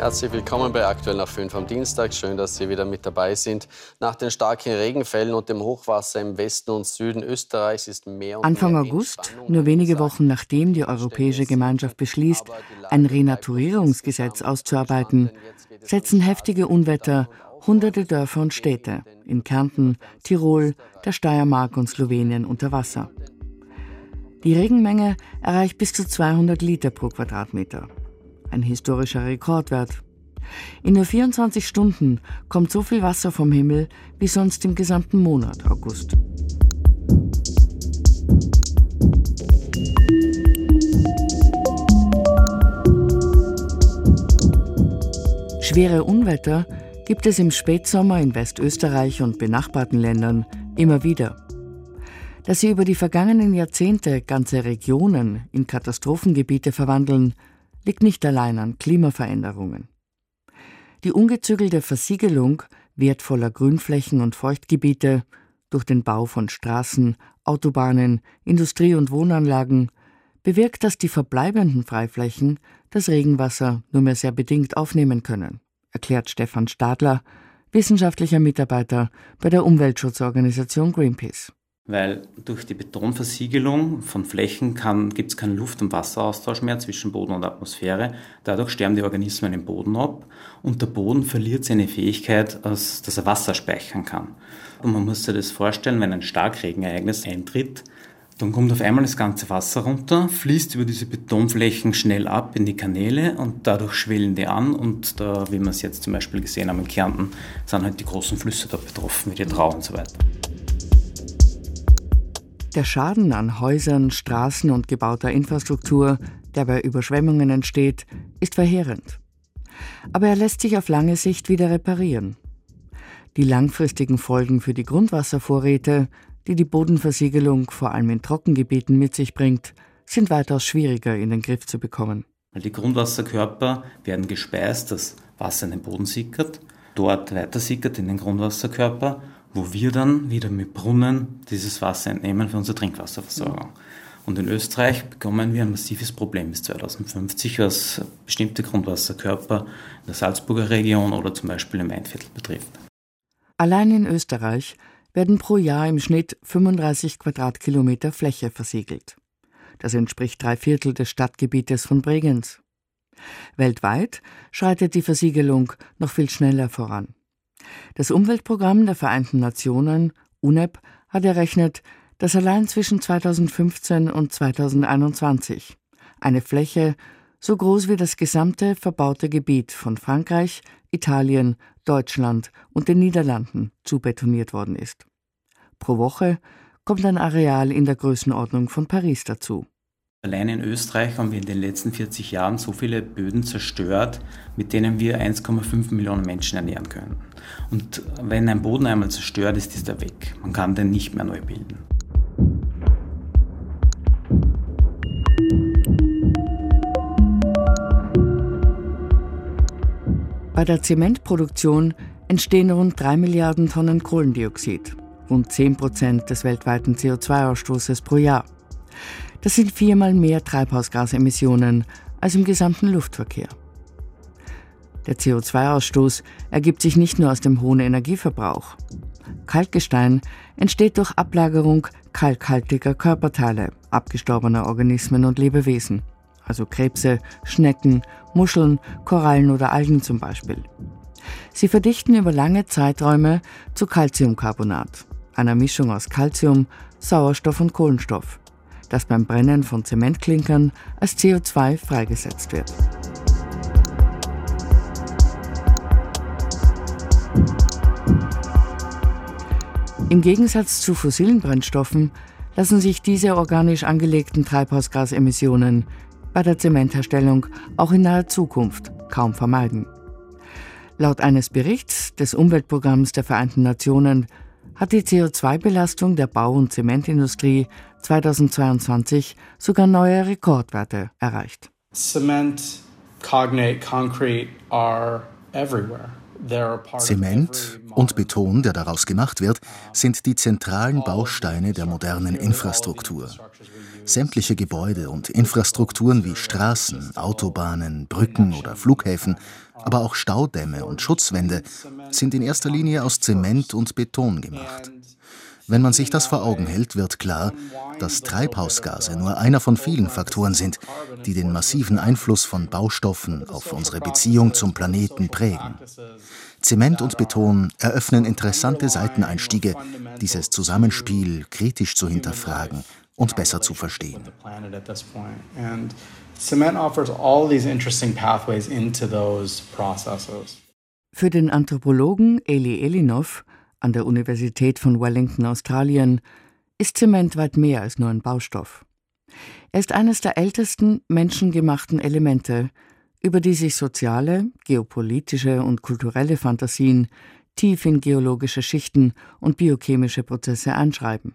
Herzlich willkommen bei Aktuell nach 5 am Dienstag. Schön, dass Sie wieder mit dabei sind. Nach den starken Regenfällen und dem Hochwasser im Westen und Süden Österreichs ist mehr und Anfang mehr August, nur wenige Wochen nachdem die Europäische Gemeinschaft beschließt, ein Renaturierungsgesetz auszuarbeiten, setzen heftige Unwetter hunderte Dörfer und Städte in Kärnten, Tirol, der Steiermark und Slowenien unter Wasser. Die Regenmenge erreicht bis zu 200 Liter pro Quadratmeter ein historischer Rekordwert. In nur 24 Stunden kommt so viel Wasser vom Himmel wie sonst im gesamten Monat August. Schwere Unwetter gibt es im Spätsommer in Westösterreich und benachbarten Ländern immer wieder. Dass sie über die vergangenen Jahrzehnte ganze Regionen in Katastrophengebiete verwandeln, liegt nicht allein an Klimaveränderungen. Die ungezügelte Versiegelung wertvoller Grünflächen und Feuchtgebiete durch den Bau von Straßen, Autobahnen, Industrie- und Wohnanlagen bewirkt, dass die verbleibenden Freiflächen das Regenwasser nur mehr sehr bedingt aufnehmen können, erklärt Stefan Stadler, wissenschaftlicher Mitarbeiter bei der Umweltschutzorganisation Greenpeace weil durch die Betonversiegelung von Flächen gibt es keinen Luft- und Wasseraustausch mehr zwischen Boden und Atmosphäre. Dadurch sterben die Organismen im Boden ab und der Boden verliert seine Fähigkeit, dass er Wasser speichern kann. Und man muss sich das vorstellen, wenn ein Starkregenereignis eintritt, dann kommt auf einmal das ganze Wasser runter, fließt über diese Betonflächen schnell ab in die Kanäle und dadurch schwellen die an und da, wie wir es jetzt zum Beispiel gesehen haben in Kärnten, sind halt die großen Flüsse da betroffen, wie die Trau und so weiter. Der Schaden an Häusern, Straßen und gebauter Infrastruktur, der bei Überschwemmungen entsteht, ist verheerend. Aber er lässt sich auf lange Sicht wieder reparieren. Die langfristigen Folgen für die Grundwasservorräte, die die Bodenversiegelung vor allem in Trockengebieten mit sich bringt, sind weitaus schwieriger in den Griff zu bekommen. Die Grundwasserkörper werden gespeist, das Wasser in den Boden sickert, dort weiter sickert in den Grundwasserkörper wo wir dann wieder mit Brunnen dieses Wasser entnehmen für unsere Trinkwasserversorgung. Und in Österreich bekommen wir ein massives Problem bis 2050, was bestimmte Grundwasserkörper in der Salzburger Region oder zum Beispiel im Mainviertel betrifft. Allein in Österreich werden pro Jahr im Schnitt 35 Quadratkilometer Fläche versiegelt. Das entspricht drei Viertel des Stadtgebietes von Bregenz. Weltweit schreitet die Versiegelung noch viel schneller voran. Das Umweltprogramm der Vereinten Nationen, UNEP, hat errechnet, dass allein zwischen 2015 und 2021 eine Fläche so groß wie das gesamte verbaute Gebiet von Frankreich, Italien, Deutschland und den Niederlanden zubetoniert worden ist. Pro Woche kommt ein Areal in der Größenordnung von Paris dazu. Allein in Österreich haben wir in den letzten 40 Jahren so viele Böden zerstört, mit denen wir 1,5 Millionen Menschen ernähren können. Und wenn ein Boden einmal zerstört ist, ist er weg. Man kann den nicht mehr neu bilden. Bei der Zementproduktion entstehen rund 3 Milliarden Tonnen Kohlendioxid, rund 10 Prozent des weltweiten CO2-Ausstoßes pro Jahr. Das sind viermal mehr Treibhausgasemissionen als im gesamten Luftverkehr. Der CO2-Ausstoß ergibt sich nicht nur aus dem hohen Energieverbrauch. Kalkgestein entsteht durch Ablagerung kalkhaltiger Körperteile abgestorbener Organismen und Lebewesen, also Krebse, Schnecken, Muscheln, Korallen oder Algen zum Beispiel. Sie verdichten über lange Zeiträume zu Calciumcarbonat, einer Mischung aus Calcium, Sauerstoff und Kohlenstoff das beim Brennen von Zementklinkern als CO2 freigesetzt wird. Im Gegensatz zu fossilen Brennstoffen lassen sich diese organisch angelegten Treibhausgasemissionen bei der Zementherstellung auch in naher Zukunft kaum vermeiden. Laut eines Berichts des Umweltprogramms der Vereinten Nationen hat die CO2-Belastung der Bau- und Zementindustrie 2022 sogar neue Rekordwerte erreicht. Cement, cognate, concrete are everywhere. Zement und Beton, der daraus gemacht wird, sind die zentralen Bausteine der modernen Infrastruktur. Sämtliche Gebäude und Infrastrukturen wie Straßen, Autobahnen, Brücken oder Flughäfen, aber auch Staudämme und Schutzwände sind in erster Linie aus Zement und Beton gemacht. Wenn man sich das vor Augen hält, wird klar, dass Treibhausgase nur einer von vielen Faktoren sind, die den massiven Einfluss von Baustoffen auf unsere Beziehung zum Planeten prägen. Zement und Beton eröffnen interessante Seiteneinstiege, dieses Zusammenspiel kritisch zu hinterfragen und besser zu verstehen. Für den Anthropologen Eli Elinov an der Universität von Wellington, Australien, ist Zement weit mehr als nur ein Baustoff. Er ist eines der ältesten menschengemachten Elemente, über die sich soziale, geopolitische und kulturelle Fantasien tief in geologische Schichten und biochemische Prozesse einschreiben.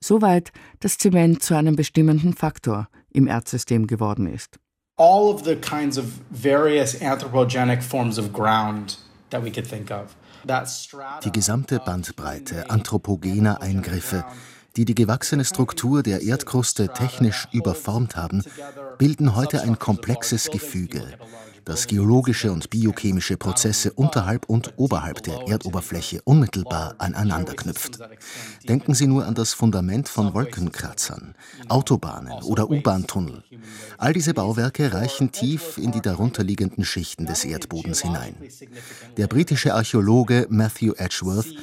Soweit, dass Zement zu einem bestimmenden Faktor im Erdsystem geworden ist. All of the kinds of various anthropogenic forms of ground that we could think of. Die gesamte Bandbreite anthropogener Eingriffe, die die gewachsene Struktur der Erdkruste technisch überformt haben, bilden heute ein komplexes Gefüge, das geologische und biochemische Prozesse unterhalb und oberhalb der Erdoberfläche unmittelbar aneinander knüpft. Denken Sie nur an das Fundament von Wolkenkratzern, Autobahnen oder U-Bahn-Tunnel. All diese Bauwerke reichen tief in die darunterliegenden Schichten des Erdbodens hinein. Der britische Archäologe Matthew Edgeworth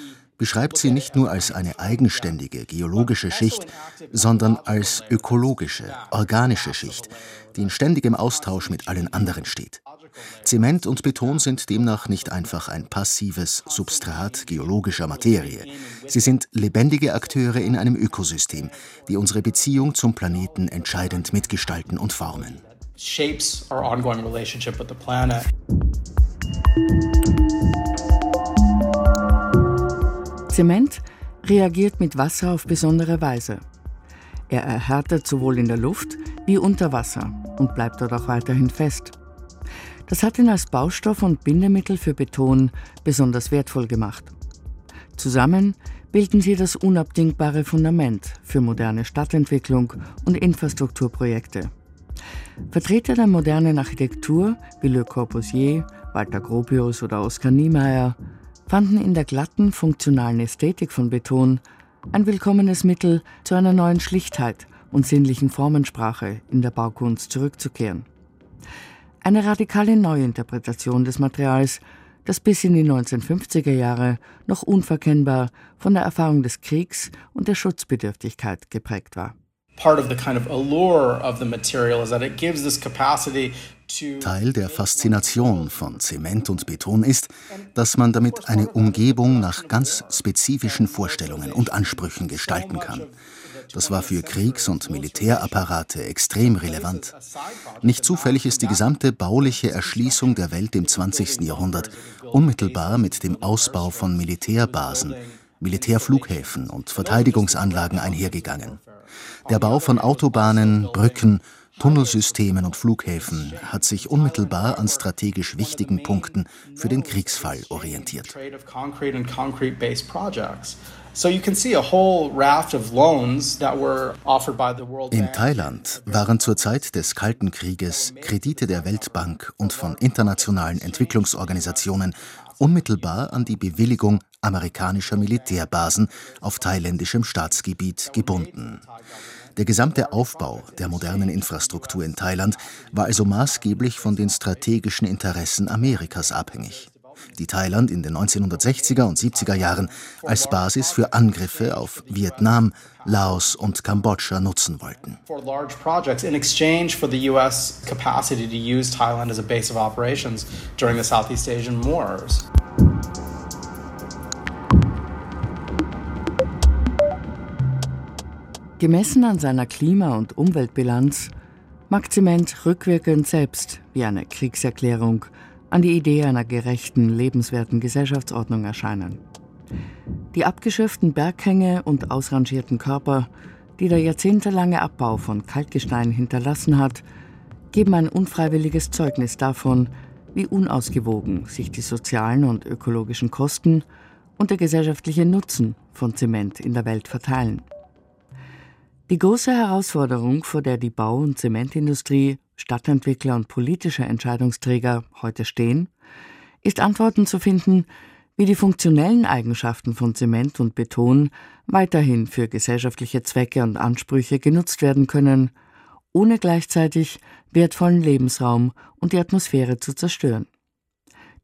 beschreibt sie nicht nur als eine eigenständige geologische Schicht, sondern als ökologische, organische Schicht, die in ständigem Austausch mit allen anderen steht. Zement und Beton sind demnach nicht einfach ein passives Substrat geologischer Materie. Sie sind lebendige Akteure in einem Ökosystem, die unsere Beziehung zum Planeten entscheidend mitgestalten und formen. Shapes our ongoing relationship with the planet. Zement reagiert mit Wasser auf besondere Weise. Er erhärtet sowohl in der Luft wie unter Wasser und bleibt dort auch weiterhin fest. Das hat ihn als Baustoff und Bindemittel für Beton besonders wertvoll gemacht. Zusammen bilden sie das unabdingbare Fundament für moderne Stadtentwicklung und Infrastrukturprojekte. Vertreter der modernen Architektur wie Le Corbusier, Walter Gropius oder Oskar Niemeyer fanden in der glatten, funktionalen Ästhetik von Beton ein willkommenes Mittel zu einer neuen Schlichtheit und sinnlichen Formensprache in der Baukunst zurückzukehren. Eine radikale Neuinterpretation des Materials, das bis in die 1950er Jahre noch unverkennbar von der Erfahrung des Kriegs und der Schutzbedürftigkeit geprägt war. Teil der Faszination von Zement und Beton ist, dass man damit eine Umgebung nach ganz spezifischen Vorstellungen und Ansprüchen gestalten kann. Das war für Kriegs- und Militärapparate extrem relevant. Nicht zufällig ist die gesamte bauliche Erschließung der Welt im 20. Jahrhundert unmittelbar mit dem Ausbau von Militärbasen, Militärflughäfen und Verteidigungsanlagen einhergegangen. Der Bau von Autobahnen, Brücken, Tunnelsystemen und Flughäfen hat sich unmittelbar an strategisch wichtigen Punkten für den Kriegsfall orientiert. In Thailand waren zur Zeit des Kalten Krieges Kredite der Weltbank und von internationalen Entwicklungsorganisationen unmittelbar an die Bewilligung amerikanischer Militärbasen auf thailändischem Staatsgebiet gebunden. Der gesamte Aufbau der modernen Infrastruktur in Thailand war also maßgeblich von den strategischen Interessen Amerikas abhängig die Thailand in den 1960er und 70er Jahren als Basis für Angriffe auf Vietnam, Laos und Kambodscha nutzen wollten. Gemessen an seiner Klima- und Umweltbilanz mag Zement rückwirkend selbst wie eine Kriegserklärung an die Idee einer gerechten, lebenswerten Gesellschaftsordnung erscheinen. Die abgeschürften Berghänge und ausrangierten Körper, die der jahrzehntelange Abbau von Kalkgestein hinterlassen hat, geben ein unfreiwilliges Zeugnis davon, wie unausgewogen sich die sozialen und ökologischen Kosten und der gesellschaftliche Nutzen von Zement in der Welt verteilen. Die große Herausforderung, vor der die Bau- und Zementindustrie, Stadtentwickler und politische Entscheidungsträger heute stehen, ist Antworten zu finden, wie die funktionellen Eigenschaften von Zement und Beton weiterhin für gesellschaftliche Zwecke und Ansprüche genutzt werden können, ohne gleichzeitig wertvollen Lebensraum und die Atmosphäre zu zerstören.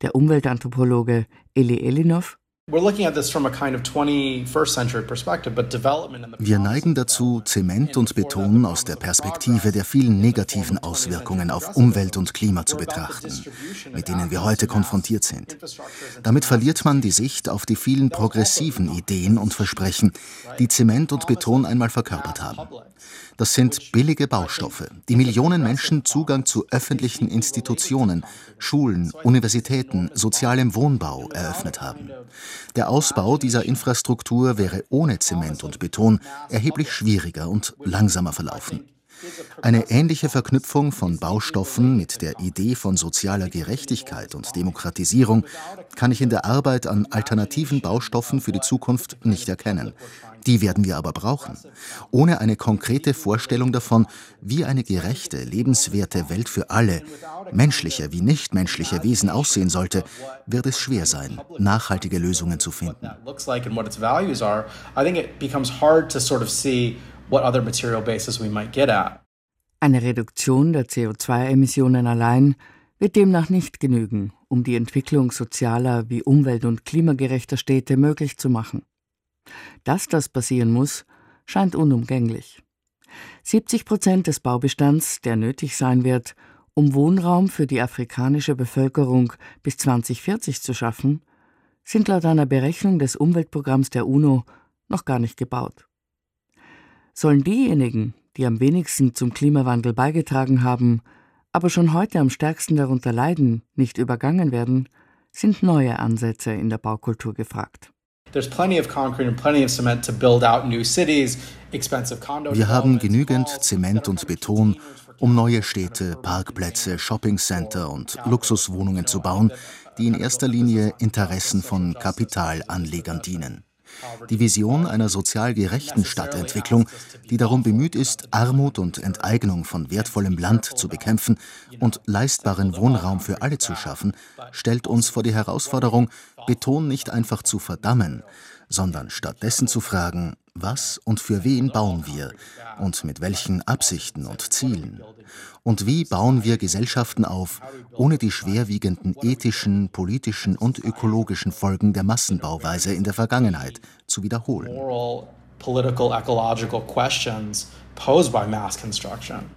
Der Umweltanthropologe Eli Elinov wir neigen dazu, Zement und Beton aus der Perspektive der vielen negativen Auswirkungen auf Umwelt und Klima zu betrachten, mit denen wir heute konfrontiert sind. Damit verliert man die Sicht auf die vielen progressiven Ideen und Versprechen, die Zement und Beton einmal verkörpert haben. Das sind billige Baustoffe, die Millionen Menschen Zugang zu öffentlichen Institutionen, Schulen, Universitäten, sozialem Wohnbau eröffnet haben. Der Ausbau dieser Infrastruktur wäre ohne Zement und Beton erheblich schwieriger und langsamer verlaufen. Eine ähnliche Verknüpfung von Baustoffen mit der Idee von sozialer Gerechtigkeit und Demokratisierung kann ich in der Arbeit an alternativen Baustoffen für die Zukunft nicht erkennen. Die werden wir aber brauchen. Ohne eine konkrete Vorstellung davon, wie eine gerechte, lebenswerte Welt für alle, menschliche wie nichtmenschliche Wesen aussehen sollte, wird es schwer sein, nachhaltige Lösungen zu finden. Eine Reduktion der CO2-Emissionen allein wird demnach nicht genügen, um die Entwicklung sozialer wie umwelt- und klimagerechter Städte möglich zu machen. Dass das passieren muss, scheint unumgänglich. 70 Prozent des Baubestands, der nötig sein wird, um Wohnraum für die afrikanische Bevölkerung bis 2040 zu schaffen, sind laut einer Berechnung des Umweltprogramms der UNO noch gar nicht gebaut. Sollen diejenigen, die am wenigsten zum Klimawandel beigetragen haben, aber schon heute am stärksten darunter leiden, nicht übergangen werden, sind neue Ansätze in der Baukultur gefragt. Wir haben genügend Zement und Beton, um neue Städte, Parkplätze, Shoppingcenter und Luxuswohnungen zu bauen, die in erster Linie Interessen von Kapitalanlegern dienen. Die Vision einer sozial gerechten Stadtentwicklung, die darum bemüht ist, Armut und Enteignung von wertvollem Land zu bekämpfen und leistbaren Wohnraum für alle zu schaffen, stellt uns vor die Herausforderung, Beton nicht einfach zu verdammen, sondern stattdessen zu fragen, was und für wen bauen wir und mit welchen Absichten und Zielen? Und wie bauen wir Gesellschaften auf, ohne die schwerwiegenden ethischen, politischen und ökologischen Folgen der Massenbauweise in der Vergangenheit zu wiederholen? Construction.